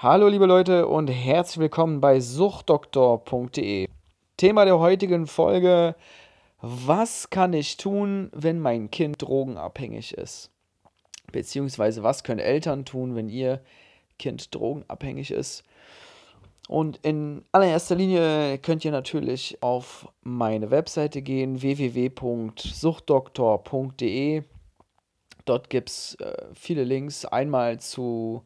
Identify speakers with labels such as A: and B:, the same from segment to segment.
A: Hallo liebe Leute und herzlich willkommen bei suchtdoktor.de. Thema der heutigen Folge: Was kann ich tun, wenn mein Kind drogenabhängig ist? Beziehungsweise was können Eltern tun, wenn ihr Kind drogenabhängig ist? Und in allererster Linie könnt ihr natürlich auf meine Webseite gehen, www.suchtdoktor.de. Dort gibt es äh, viele Links. Einmal zu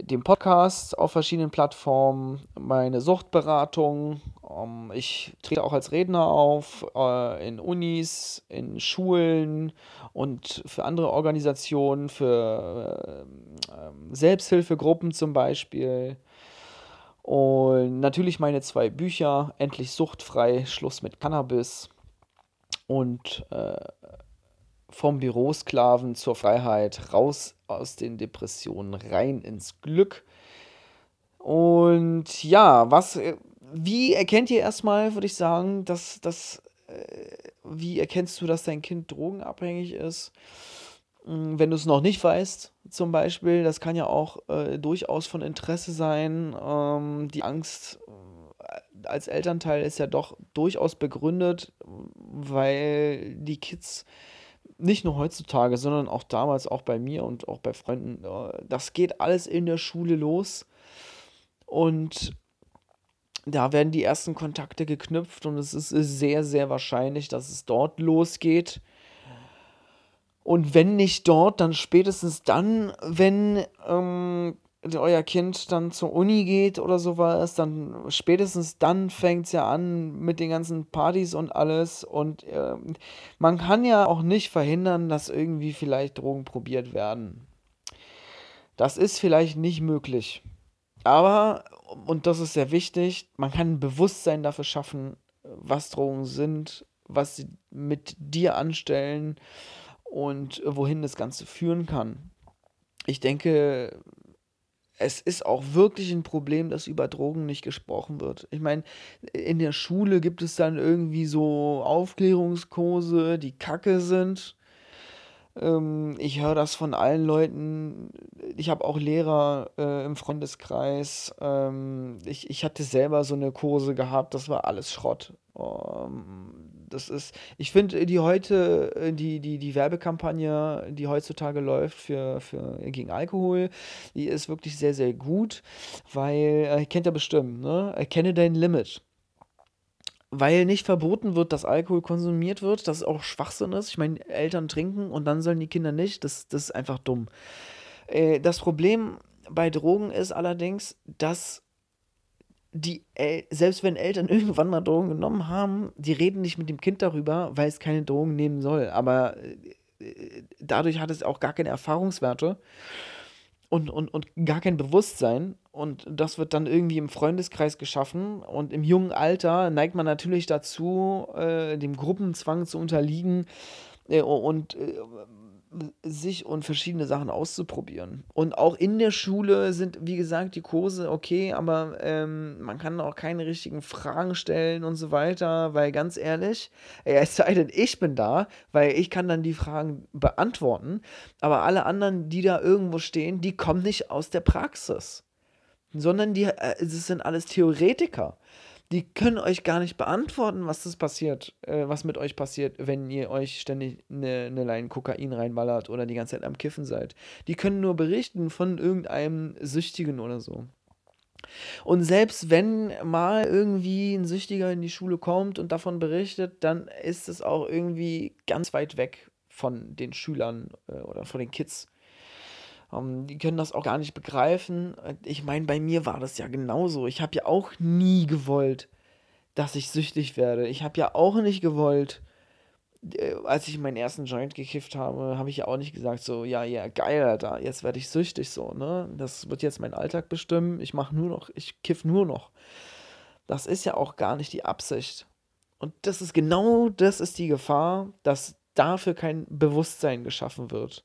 A: dem Podcast auf verschiedenen Plattformen, meine Suchtberatung. Ähm, ich trete auch als Redner auf äh, in Unis, in Schulen und für andere Organisationen, für äh, Selbsthilfegruppen zum Beispiel. Und natürlich meine zwei Bücher, Endlich suchtfrei, Schluss mit Cannabis und äh, vom Bürosklaven zur Freiheit, raus aus den Depressionen, rein ins Glück. Und ja, was, äh, wie erkennt ihr erstmal, würde ich sagen, dass das, äh, wie erkennst du, dass dein Kind drogenabhängig ist? Hm, wenn du es noch nicht weißt, zum Beispiel, das kann ja auch äh, durchaus von Interesse sein. Ähm, die Angst äh, als Elternteil ist ja doch durchaus begründet, weil die Kids nicht nur heutzutage, sondern auch damals, auch bei mir und auch bei Freunden, äh, das geht alles in der Schule los. Und da werden die ersten Kontakte geknüpft und es ist sehr, sehr wahrscheinlich, dass es dort losgeht. Und wenn nicht dort, dann spätestens dann, wenn ähm, euer Kind dann zur Uni geht oder sowas, dann spätestens dann fängt es ja an mit den ganzen Partys und alles. Und äh, man kann ja auch nicht verhindern, dass irgendwie vielleicht Drogen probiert werden. Das ist vielleicht nicht möglich. Aber, und das ist sehr wichtig, man kann ein Bewusstsein dafür schaffen, was Drogen sind, was sie mit dir anstellen und wohin das Ganze führen kann. Ich denke, es ist auch wirklich ein Problem, dass über Drogen nicht gesprochen wird. Ich meine, in der Schule gibt es dann irgendwie so Aufklärungskurse, die kacke sind. Ähm, ich höre das von allen Leuten. Ich habe auch Lehrer äh, im Freundeskreis. Ähm, ich, ich hatte selber so eine Kurse gehabt, das war alles Schrott. Ähm, das ist, ich finde, die heute, äh, die, die, die Werbekampagne, die heutzutage läuft für, für, gegen Alkohol, die ist wirklich sehr, sehr gut, weil, äh, kennt ihr bestimmt, ne? Erkenne dein Limit weil nicht verboten wird, dass Alkohol konsumiert wird, das auch Schwachsinn ist. Ich meine, Eltern trinken und dann sollen die Kinder nicht. Das, das ist einfach dumm. Äh, das Problem bei Drogen ist allerdings, dass die, El selbst wenn Eltern irgendwann mal Drogen genommen haben, die reden nicht mit dem Kind darüber, weil es keine Drogen nehmen soll. Aber äh, dadurch hat es auch gar keine Erfahrungswerte und, und, und gar kein Bewusstsein. Und das wird dann irgendwie im Freundeskreis geschaffen. Und im jungen Alter neigt man natürlich dazu, äh, dem Gruppenzwang zu unterliegen äh, und äh, sich und verschiedene Sachen auszuprobieren. Und auch in der Schule sind, wie gesagt, die Kurse okay, aber ähm, man kann auch keine richtigen Fragen stellen und so weiter, weil ganz ehrlich, es sei denn, ich bin da, weil ich kann dann die Fragen beantworten, aber alle anderen, die da irgendwo stehen, die kommen nicht aus der Praxis, sondern die, äh, es sind alles Theoretiker die können euch gar nicht beantworten, was das passiert, äh, was mit euch passiert, wenn ihr euch ständig eine, eine Line Kokain reinballert oder die ganze Zeit am Kiffen seid. Die können nur berichten von irgendeinem Süchtigen oder so. Und selbst wenn mal irgendwie ein Süchtiger in die Schule kommt und davon berichtet, dann ist es auch irgendwie ganz weit weg von den Schülern äh, oder von den Kids. Ähm, die können das auch gar nicht begreifen. Ich meine, bei mir war das ja genauso. Ich habe ja auch nie gewollt, dass ich süchtig werde. Ich habe ja auch nicht gewollt, äh, als ich meinen ersten Joint gekifft habe, habe ich ja auch nicht gesagt, so, ja, ja, geil, Alter, jetzt werde ich süchtig, so, ne? Das wird jetzt mein Alltag bestimmen. Ich mache nur noch, ich kiff nur noch. Das ist ja auch gar nicht die Absicht. Und das ist genau das ist die Gefahr, dass dafür kein Bewusstsein geschaffen wird.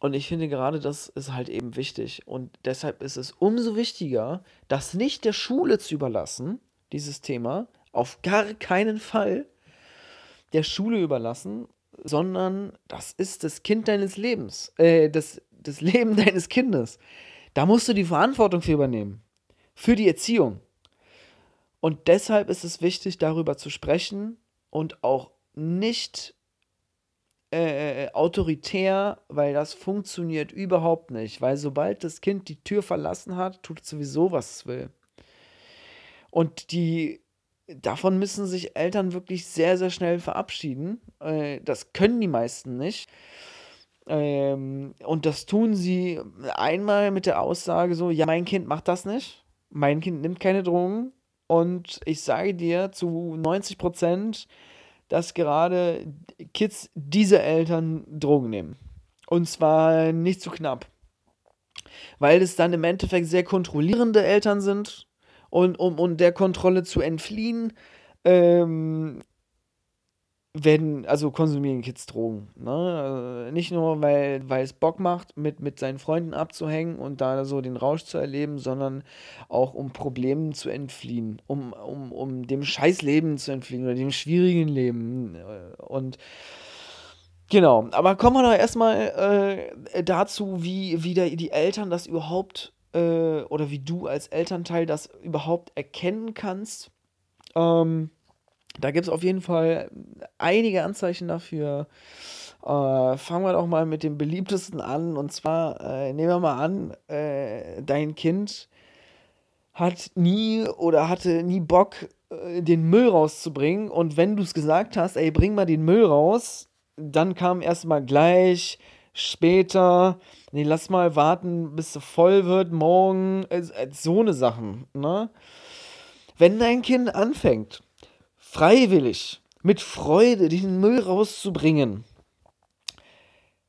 A: Und ich finde gerade, das ist halt eben wichtig. Und deshalb ist es umso wichtiger, das nicht der Schule zu überlassen, dieses Thema, auf gar keinen Fall der Schule überlassen, sondern das ist das Kind deines Lebens, äh, das, das Leben deines Kindes. Da musst du die Verantwortung für übernehmen. Für die Erziehung. Und deshalb ist es wichtig, darüber zu sprechen und auch nicht äh, äh, autoritär, weil das funktioniert überhaupt nicht. Weil sobald das Kind die Tür verlassen hat, tut es sowieso, was es will. Und die davon müssen sich Eltern wirklich sehr, sehr schnell verabschieden. Äh, das können die meisten nicht. Ähm, und das tun sie einmal mit der Aussage so, ja, mein Kind macht das nicht. Mein Kind nimmt keine Drogen. Und ich sage dir zu 90 Prozent, dass gerade Kids diese Eltern Drogen nehmen. Und zwar nicht zu knapp. Weil es dann im Endeffekt sehr kontrollierende Eltern sind. Und um, um der Kontrolle zu entfliehen, ähm, werden, also konsumieren Kids Drogen. Ne? Also nicht nur, weil, weil es Bock macht, mit, mit seinen Freunden abzuhängen und da so den Rausch zu erleben, sondern auch um Problemen zu entfliehen, um, um, um dem Scheißleben zu entfliehen oder dem schwierigen Leben. Und genau, aber kommen wir doch erstmal äh, dazu, wie, wie der, die Eltern das überhaupt äh, oder wie du als Elternteil das überhaupt erkennen kannst. Ähm, da gibt es auf jeden Fall einige Anzeichen dafür. Äh, fangen wir doch mal mit dem beliebtesten an. Und zwar äh, nehmen wir mal an, äh, dein Kind hat nie oder hatte nie Bock, äh, den Müll rauszubringen. Und wenn du es gesagt hast, ey, bring mal den Müll raus, dann kam erstmal gleich, später, nee, lass mal warten, bis es voll wird, morgen, äh, so eine Sachen, ne? Wenn dein Kind anfängt, freiwillig, mit Freude den Müll rauszubringen,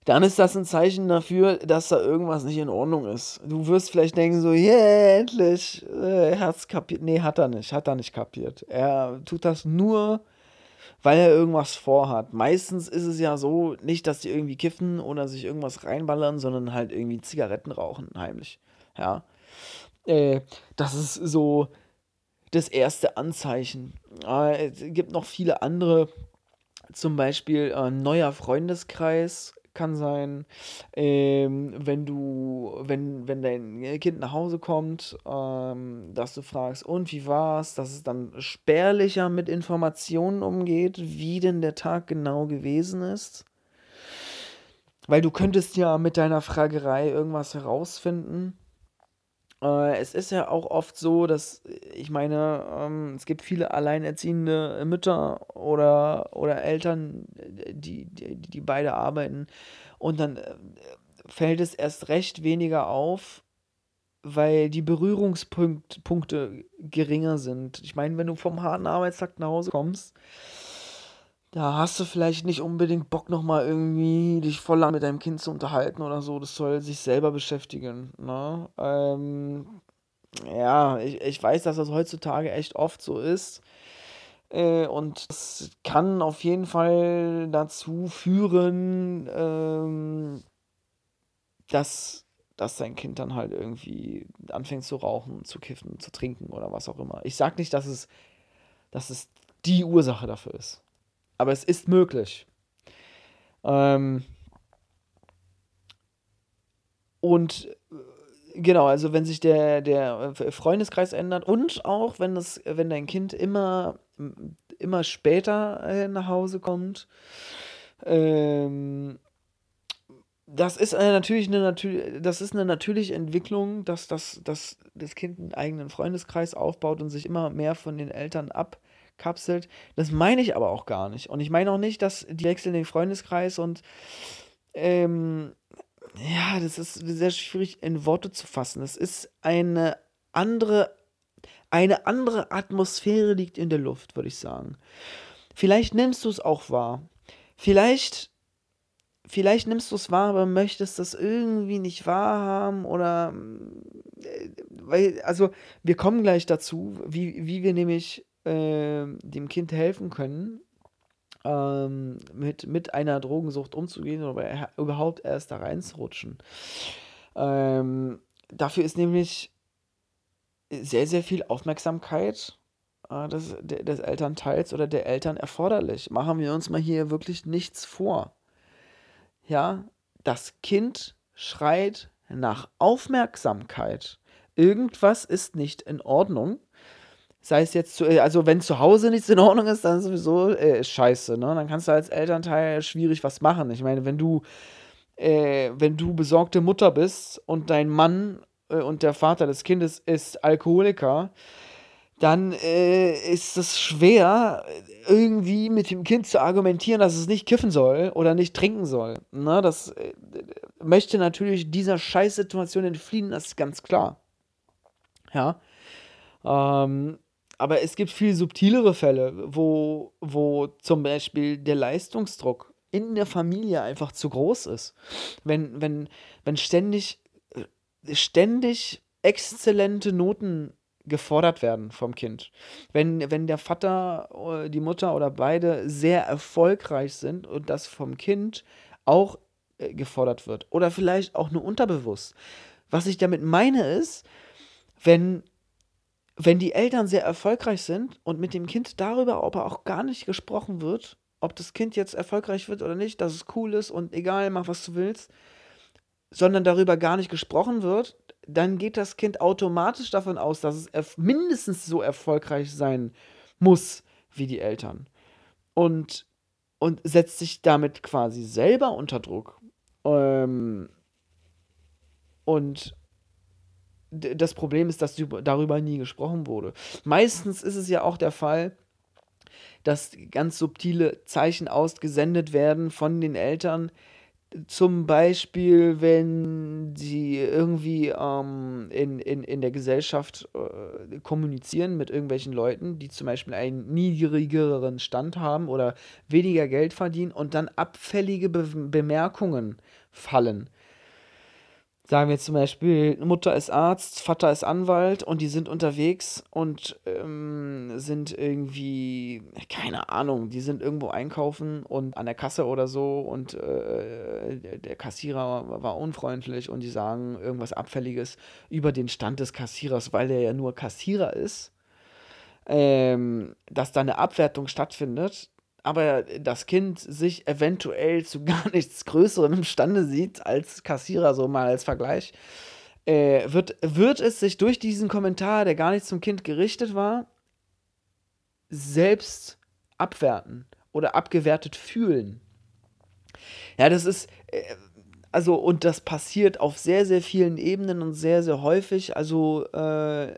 A: dann ist das ein Zeichen dafür, dass da irgendwas nicht in Ordnung ist. Du wirst vielleicht denken so, yeah, endlich, äh, er hat's kapiert. Nee, hat er nicht, hat er nicht kapiert. Er tut das nur, weil er irgendwas vorhat. Meistens ist es ja so, nicht, dass die irgendwie kiffen oder sich irgendwas reinballern, sondern halt irgendwie Zigaretten rauchen, heimlich. Ja. Äh, das ist so das erste Anzeichen. Äh, es gibt noch viele andere, zum Beispiel äh, neuer Freundeskreis kann sein, ähm, wenn du, wenn, wenn dein Kind nach Hause kommt, ähm, dass du fragst, und wie war's, dass es dann spärlicher mit Informationen umgeht, wie denn der Tag genau gewesen ist. Weil du könntest ja mit deiner Fragerei irgendwas herausfinden. Äh, es ist ja auch oft so, dass, ich meine, ähm, es gibt viele alleinerziehende Mütter oder, oder Eltern, die, die, die beide arbeiten. Und dann äh, fällt es erst recht weniger auf, weil die Berührungspunkte geringer sind. Ich meine, wenn du vom harten Arbeitstag nach Hause kommst, da hast du vielleicht nicht unbedingt Bock nochmal irgendwie dich voll lang mit deinem Kind zu unterhalten oder so. Das soll sich selber beschäftigen. Ne? Ähm, ja, ich, ich weiß, dass das heutzutage echt oft so ist. Äh, und das kann auf jeden Fall dazu führen, ähm, dass, dass dein Kind dann halt irgendwie anfängt zu rauchen, zu kiffen, zu trinken oder was auch immer. Ich sag nicht, dass es, dass es die Ursache dafür ist aber es ist möglich. Ähm, und äh, genau, also wenn sich der, der Freundeskreis ändert und auch wenn das, wenn dein Kind immer, immer später äh, nach Hause kommt, ähm, das ist eine natürlich eine das ist eine natürliche Entwicklung, dass das, dass das Kind einen eigenen Freundeskreis aufbaut und sich immer mehr von den Eltern ab abkapselt. Das meine ich aber auch gar nicht. Und ich meine auch nicht, dass die wechseln den Freundeskreis und ähm, ja, das ist sehr schwierig in Worte zu fassen. Es ist eine andere, eine andere Atmosphäre liegt in der Luft, würde ich sagen. Vielleicht nimmst du es auch wahr. Vielleicht, vielleicht nimmst du es wahr, aber möchtest das irgendwie nicht wahrhaben oder, äh, weil, also, wir kommen gleich dazu, wie, wie wir nämlich äh, dem Kind helfen können, ähm, mit, mit einer Drogensucht umzugehen oder überhaupt erst da reinzurutschen. Ähm, dafür ist nämlich sehr, sehr viel Aufmerksamkeit äh, des, des Elternteils oder der Eltern erforderlich. Machen wir uns mal hier wirklich nichts vor. Ja, das Kind schreit nach Aufmerksamkeit, irgendwas ist nicht in Ordnung, sei es jetzt, zu, äh, also wenn zu Hause nichts in Ordnung ist, dann sowieso äh, scheiße, ne? Dann kannst du als Elternteil schwierig was machen. Ich meine, wenn du, äh, wenn du besorgte Mutter bist und dein Mann äh, und der Vater des Kindes ist Alkoholiker, dann äh, ist es schwer, irgendwie mit dem Kind zu argumentieren, dass es nicht kiffen soll oder nicht trinken soll. Ne? Das äh, möchte natürlich dieser Scheißsituation entfliehen, das ist ganz klar. Ja. Ähm, aber es gibt viel subtilere Fälle, wo, wo zum Beispiel der Leistungsdruck in der Familie einfach zu groß ist. Wenn, wenn, wenn ständig, äh, ständig exzellente Noten gefordert werden vom Kind. Wenn, wenn der Vater, äh, die Mutter oder beide sehr erfolgreich sind und das vom Kind auch äh, gefordert wird. Oder vielleicht auch nur unterbewusst. Was ich damit meine ist, wenn, wenn die Eltern sehr erfolgreich sind und mit dem Kind darüber aber auch gar nicht gesprochen wird, ob das Kind jetzt erfolgreich wird oder nicht, dass es cool ist und egal, mach was du willst, sondern darüber gar nicht gesprochen wird, dann geht das Kind automatisch davon aus, dass es mindestens so erfolgreich sein muss wie die Eltern. Und, und setzt sich damit quasi selber unter Druck. Ähm, und das Problem ist, dass darüber nie gesprochen wurde. Meistens ist es ja auch der Fall, dass ganz subtile Zeichen ausgesendet werden von den Eltern, zum Beispiel, wenn sie irgendwie ähm, in, in, in der Gesellschaft äh, kommunizieren mit irgendwelchen Leuten, die zum Beispiel einen niedrigeren Stand haben oder weniger Geld verdienen und dann abfällige Be Bemerkungen fallen sagen wir zum Beispiel, Mutter ist Arzt, Vater ist Anwalt und die sind unterwegs und ähm, sind irgendwie, keine Ahnung, die sind irgendwo einkaufen und an der Kasse oder so und äh, der Kassierer war unfreundlich und die sagen irgendwas Abfälliges über den Stand des Kassierers, weil der ja nur Kassierer ist. Ähm, dass da eine Abwertung stattfindet, aber das Kind sich eventuell zu gar nichts Größerem imstande sieht als Kassierer, so mal als Vergleich, äh, wird, wird es sich durch diesen Kommentar, der gar nicht zum Kind gerichtet war, selbst abwerten oder abgewertet fühlen. Ja, das ist, äh, also, und das passiert auf sehr, sehr vielen Ebenen und sehr, sehr häufig. Also, äh,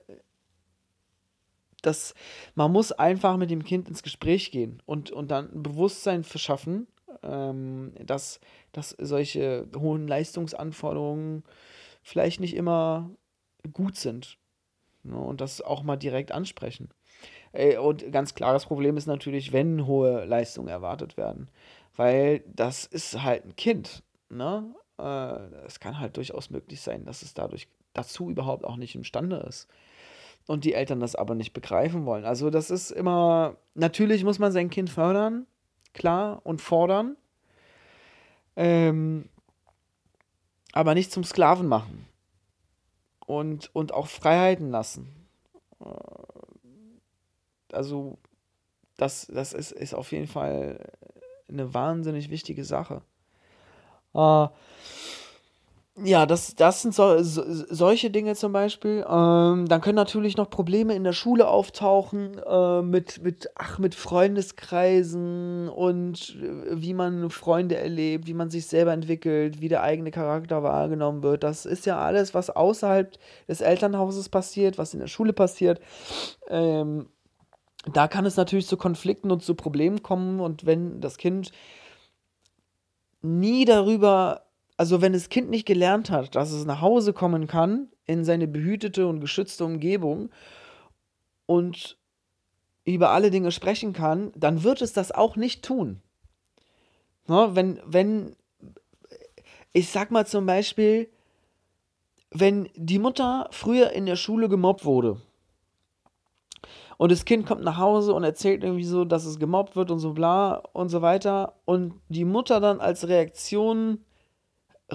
A: dass man muss einfach mit dem Kind ins Gespräch gehen und, und dann ein Bewusstsein verschaffen, ähm, dass, dass solche hohen Leistungsanforderungen vielleicht nicht immer gut sind. Ne, und das auch mal direkt ansprechen. Äh, und ganz klares Problem ist natürlich, wenn hohe Leistungen erwartet werden. Weil das ist halt ein Kind. Ne? Äh, es kann halt durchaus möglich sein, dass es dadurch dazu überhaupt auch nicht imstande ist und die Eltern das aber nicht begreifen wollen. Also das ist immer, natürlich muss man sein Kind fördern, klar, und fordern, ähm, aber nicht zum Sklaven machen und, und auch Freiheiten lassen. Äh, also das, das ist, ist auf jeden Fall eine wahnsinnig wichtige Sache. Äh, ja, das, das sind so, so, solche Dinge zum Beispiel. Ähm, dann können natürlich noch Probleme in der Schule auftauchen äh, mit, mit, ach, mit Freundeskreisen und äh, wie man Freunde erlebt, wie man sich selber entwickelt, wie der eigene Charakter wahrgenommen wird. Das ist ja alles, was außerhalb des Elternhauses passiert, was in der Schule passiert. Ähm, da kann es natürlich zu Konflikten und zu Problemen kommen und wenn das Kind nie darüber also wenn das Kind nicht gelernt hat, dass es nach Hause kommen kann, in seine behütete und geschützte Umgebung und über alle Dinge sprechen kann, dann wird es das auch nicht tun. Ne, wenn, wenn, ich sag mal zum Beispiel, wenn die Mutter früher in der Schule gemobbt wurde und das Kind kommt nach Hause und erzählt irgendwie so, dass es gemobbt wird und so bla und so weiter und die Mutter dann als Reaktion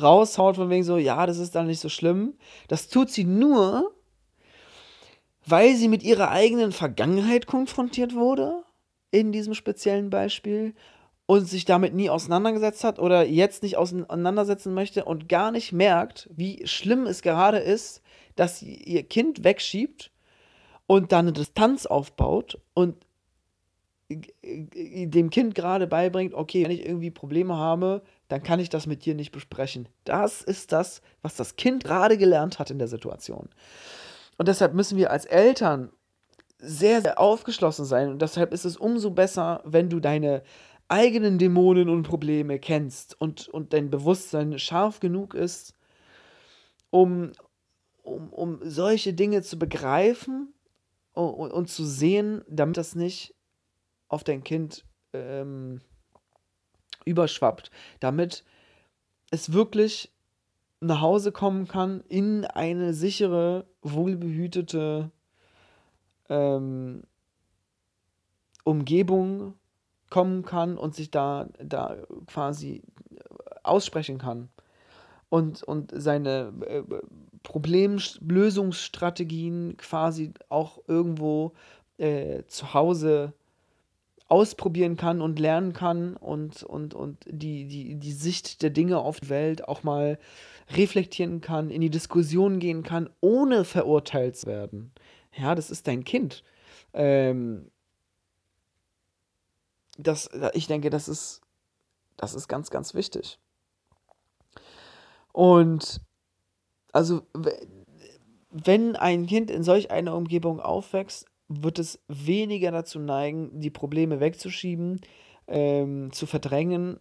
A: raushaut von wegen so, ja, das ist dann nicht so schlimm. Das tut sie nur, weil sie mit ihrer eigenen Vergangenheit konfrontiert wurde, in diesem speziellen Beispiel, und sich damit nie auseinandergesetzt hat oder jetzt nicht auseinandersetzen möchte und gar nicht merkt, wie schlimm es gerade ist, dass sie ihr Kind wegschiebt und dann eine Distanz aufbaut und dem Kind gerade beibringt, okay, wenn ich irgendwie Probleme habe, dann kann ich das mit dir nicht besprechen. Das ist das, was das Kind gerade gelernt hat in der Situation. Und deshalb müssen wir als Eltern sehr, sehr aufgeschlossen sein. Und deshalb ist es umso besser, wenn du deine eigenen Dämonen und Probleme kennst und, und dein Bewusstsein scharf genug ist, um, um, um solche Dinge zu begreifen und, und, zu sehen, damit das nicht auf dein Kind ähm, überschwappt, damit es wirklich nach Hause kommen kann in eine sichere, wohlbehütete ähm, Umgebung kommen kann und sich da, da quasi aussprechen kann. Und, und seine äh, Problemlösungsstrategien quasi auch irgendwo äh, zu Hause ausprobieren kann und lernen kann und, und, und die, die, die Sicht der Dinge auf die Welt auch mal reflektieren kann, in die Diskussion gehen kann, ohne verurteilt zu werden. Ja, das ist dein Kind. Ähm, das, ich denke, das ist, das ist ganz, ganz wichtig. Und also, wenn ein Kind in solch einer Umgebung aufwächst, wird es weniger dazu neigen, die Probleme wegzuschieben, ähm, zu verdrängen,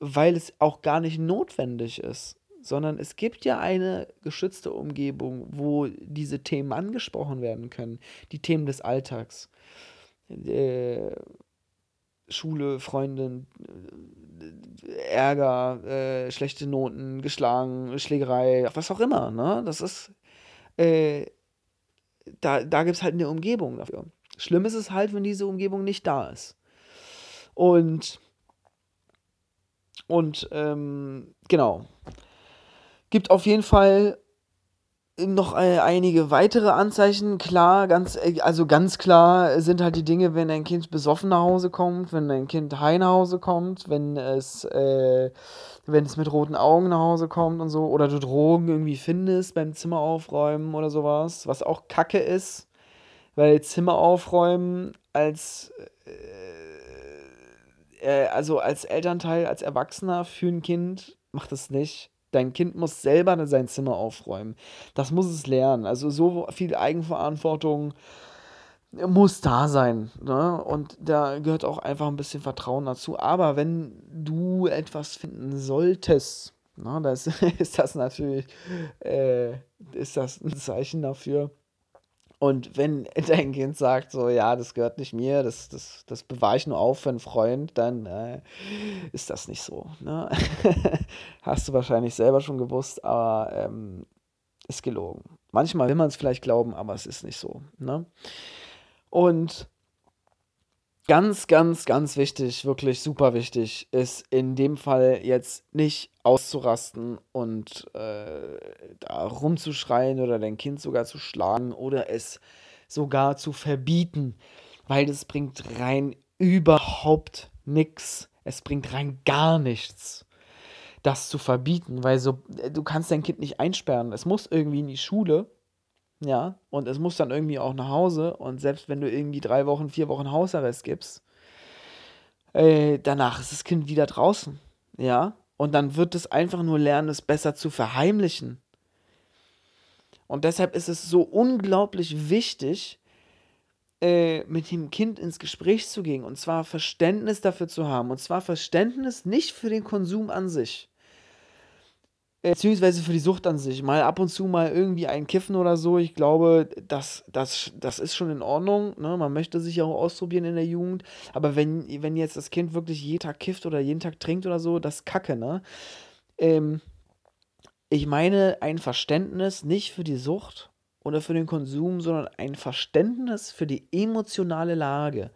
A: weil es auch gar nicht notwendig ist. Sondern es gibt ja eine geschützte Umgebung, wo diese Themen angesprochen werden können. Die Themen des Alltags. Äh, Schule, Freundin, äh, Ärger, äh, schlechte Noten, geschlagen, Schlägerei, was auch immer. Ne? Das ist, äh, da, da gibt es halt eine Umgebung dafür. Schlimm ist es halt, wenn diese Umgebung nicht da ist. Und, und ähm, genau. Gibt auf jeden Fall noch äh, einige weitere Anzeichen. Klar, ganz, äh, also ganz klar sind halt die Dinge, wenn ein Kind besoffen nach Hause kommt, wenn ein Kind high nach Hause kommt, wenn es, äh, wenn es mit roten Augen nach Hause kommt und so, oder du Drogen irgendwie findest beim Zimmer aufräumen oder sowas, was auch Kacke ist, weil Zimmer aufräumen als, äh, äh also als Elternteil, als Erwachsener für ein Kind macht es nicht Dein Kind muss selber sein Zimmer aufräumen. Das muss es lernen. Also so viel Eigenverantwortung muss da sein. Ne? Und da gehört auch einfach ein bisschen Vertrauen dazu. Aber wenn du etwas finden solltest, ne, das, ist das natürlich äh, ist das ein Zeichen dafür, und wenn dein Kind sagt, so, ja, das gehört nicht mir, das, das, das bewahre ich nur auf für einen Freund, dann äh, ist das nicht so. Ne? Hast du wahrscheinlich selber schon gewusst, aber ähm, ist gelogen. Manchmal will man es vielleicht glauben, aber es ist nicht so. Ne? Und ganz, ganz, ganz wichtig, wirklich super wichtig, ist in dem Fall jetzt nicht auszurasten und äh, da rumzuschreien oder dein Kind sogar zu schlagen oder es sogar zu verbieten, weil das bringt rein überhaupt nichts. Es bringt rein gar nichts, das zu verbieten, weil so du kannst dein Kind nicht einsperren. Es muss irgendwie in die Schule ja, und es muss dann irgendwie auch nach Hause. Und selbst wenn du irgendwie drei Wochen, vier Wochen Hausarrest gibst, äh, danach ist das Kind wieder draußen. Ja, und dann wird es einfach nur lernen, es besser zu verheimlichen. Und deshalb ist es so unglaublich wichtig, äh, mit dem Kind ins Gespräch zu gehen. Und zwar Verständnis dafür zu haben. Und zwar Verständnis nicht für den Konsum an sich beziehungsweise für die Sucht an sich. Mal ab und zu mal irgendwie ein Kiffen oder so. Ich glaube, das, das, das ist schon in Ordnung. Ne? Man möchte sich ja auch ausprobieren in der Jugend. Aber wenn, wenn jetzt das Kind wirklich jeden Tag kifft oder jeden Tag trinkt oder so, das ist Kacke, ne? Ähm, ich meine ein Verständnis nicht für die Sucht oder für den Konsum, sondern ein Verständnis für die emotionale Lage.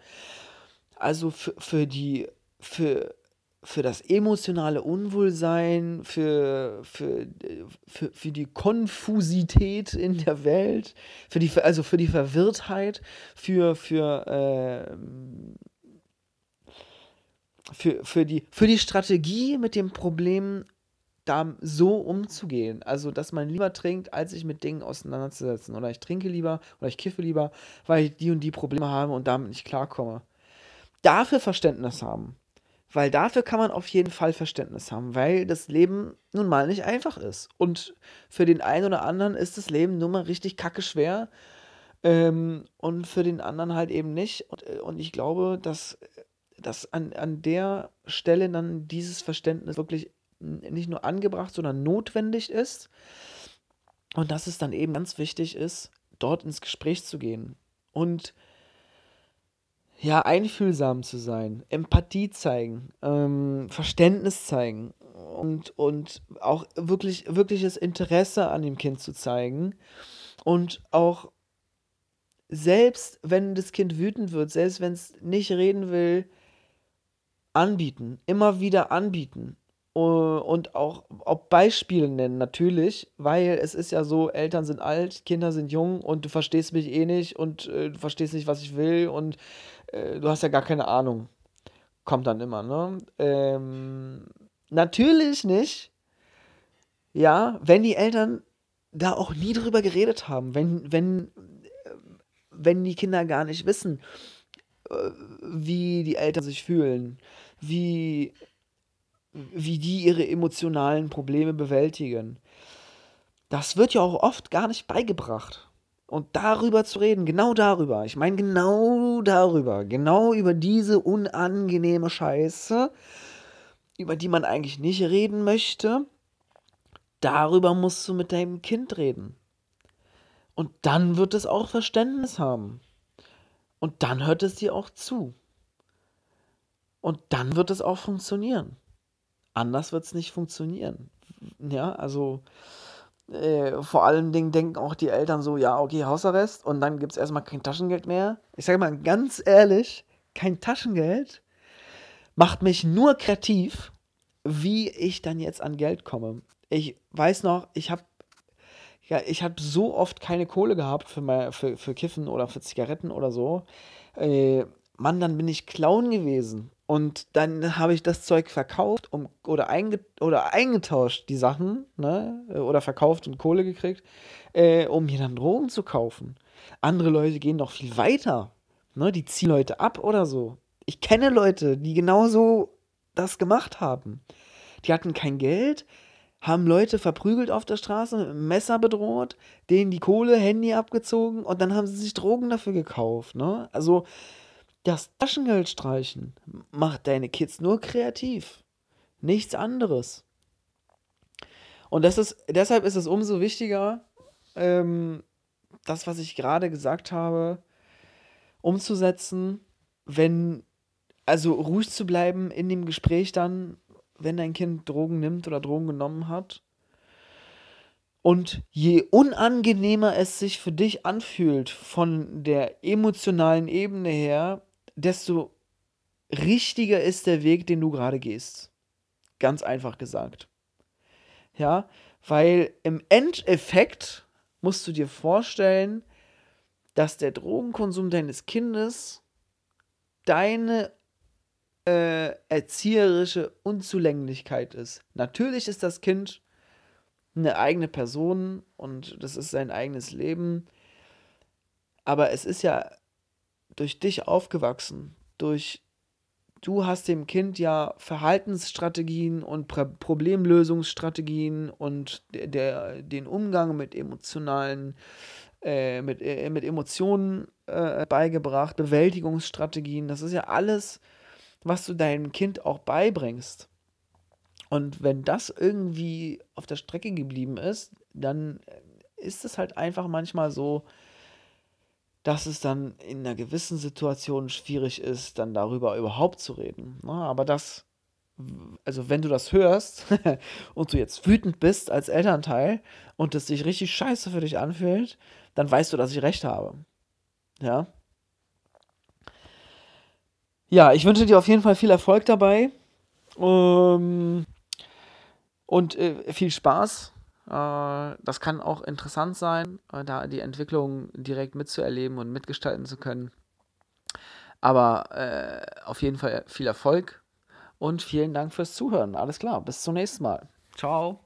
A: Also für, für die, für für das emotionale Unwohlsein, für, für, für, für die Konfusität in der Welt, für die, also für die Verwirrtheit, für, für, äh, für, für, die, für die Strategie mit dem Problem da so umzugehen. Also, dass man lieber trinkt, als sich mit Dingen auseinanderzusetzen. Oder ich trinke lieber oder ich kiffe lieber, weil ich die und die Probleme habe und damit nicht klarkomme. Dafür Verständnis haben. Weil dafür kann man auf jeden Fall Verständnis haben, weil das Leben nun mal nicht einfach ist. Und für den einen oder anderen ist das Leben nun mal richtig kacke schwer. Ähm, und für den anderen halt eben nicht. Und, äh, und ich glaube, dass, dass an, an der Stelle dann dieses Verständnis wirklich nicht nur angebracht, sondern notwendig ist. Und dass es dann eben ganz wichtig ist, dort ins Gespräch zu gehen. Und ja, einfühlsam zu sein, Empathie zeigen, ähm, Verständnis zeigen und, und auch wirklich, wirkliches Interesse an dem Kind zu zeigen. Und auch selbst wenn das Kind wütend wird, selbst wenn es nicht reden will, anbieten, immer wieder anbieten. Und auch, auch Beispiele nennen, natürlich, weil es ist ja so, Eltern sind alt, Kinder sind jung und du verstehst mich eh nicht und äh, du verstehst nicht, was ich will und äh, du hast ja gar keine Ahnung. Kommt dann immer, ne? Ähm, natürlich nicht. Ja, wenn die Eltern da auch nie drüber geredet haben, wenn, wenn, wenn die Kinder gar nicht wissen, äh, wie die Eltern sich fühlen, wie, wie die ihre emotionalen Probleme bewältigen. Das wird ja auch oft gar nicht beigebracht. Und darüber zu reden, genau darüber, ich meine genau darüber, genau über diese unangenehme Scheiße, über die man eigentlich nicht reden möchte, darüber musst du mit deinem Kind reden. Und dann wird es auch Verständnis haben. Und dann hört es dir auch zu. Und dann wird es auch funktionieren. Anders wird es nicht funktionieren. Ja, also äh, vor allen Dingen denken auch die Eltern so, ja, okay, Hausarrest und dann gibt es erstmal kein Taschengeld mehr. Ich sage mal ganz ehrlich, kein Taschengeld macht mich nur kreativ, wie ich dann jetzt an Geld komme. Ich weiß noch, ich habe ja, ich habe so oft keine Kohle gehabt für, mein, für, für Kiffen oder für Zigaretten oder so. Äh, Mann, dann bin ich Clown gewesen. Und dann habe ich das Zeug verkauft um, oder, einge, oder eingetauscht, die Sachen, ne? Oder verkauft und Kohle gekriegt, äh, um mir dann Drogen zu kaufen. Andere Leute gehen noch viel weiter. Ne? Die ziehen Leute ab oder so. Ich kenne Leute, die genauso das gemacht haben. Die hatten kein Geld, haben Leute verprügelt auf der Straße, Messer bedroht, denen die Kohle, Handy abgezogen und dann haben sie sich Drogen dafür gekauft. Ne? Also das Taschengeld streichen macht deine Kids nur kreativ. Nichts anderes. Und das ist, deshalb ist es umso wichtiger, ähm, das, was ich gerade gesagt habe, umzusetzen, wenn, also ruhig zu bleiben in dem Gespräch dann, wenn dein Kind Drogen nimmt oder Drogen genommen hat. Und je unangenehmer es sich für dich anfühlt von der emotionalen Ebene her, desto richtiger ist der Weg, den du gerade gehst. Ganz einfach gesagt. Ja, weil im Endeffekt musst du dir vorstellen, dass der Drogenkonsum deines Kindes deine äh, erzieherische Unzulänglichkeit ist. Natürlich ist das Kind eine eigene Person und das ist sein eigenes Leben, aber es ist ja durch dich aufgewachsen, durch du hast dem Kind ja Verhaltensstrategien und Problemlösungsstrategien und der, der, den Umgang mit emotionalen, äh, mit, äh, mit Emotionen äh, beigebracht, Bewältigungsstrategien. Das ist ja alles, was du deinem Kind auch beibringst. Und wenn das irgendwie auf der Strecke geblieben ist, dann ist es halt einfach manchmal so, dass es dann in einer gewissen Situation schwierig ist, dann darüber überhaupt zu reden. Na, ne? aber das, also wenn du das hörst und du jetzt wütend bist als Elternteil und es sich richtig scheiße für dich anfühlt, dann weißt du, dass ich recht habe. Ja. Ja, ich wünsche dir auf jeden Fall viel Erfolg dabei. Ähm, und äh, viel Spaß das kann auch interessant sein, äh, da die Entwicklung direkt mitzuerleben und mitgestalten zu können. Aber äh, auf jeden Fall viel Erfolg Und vielen Dank fürs Zuhören. Alles klar, bis zum nächsten Mal. Ciao.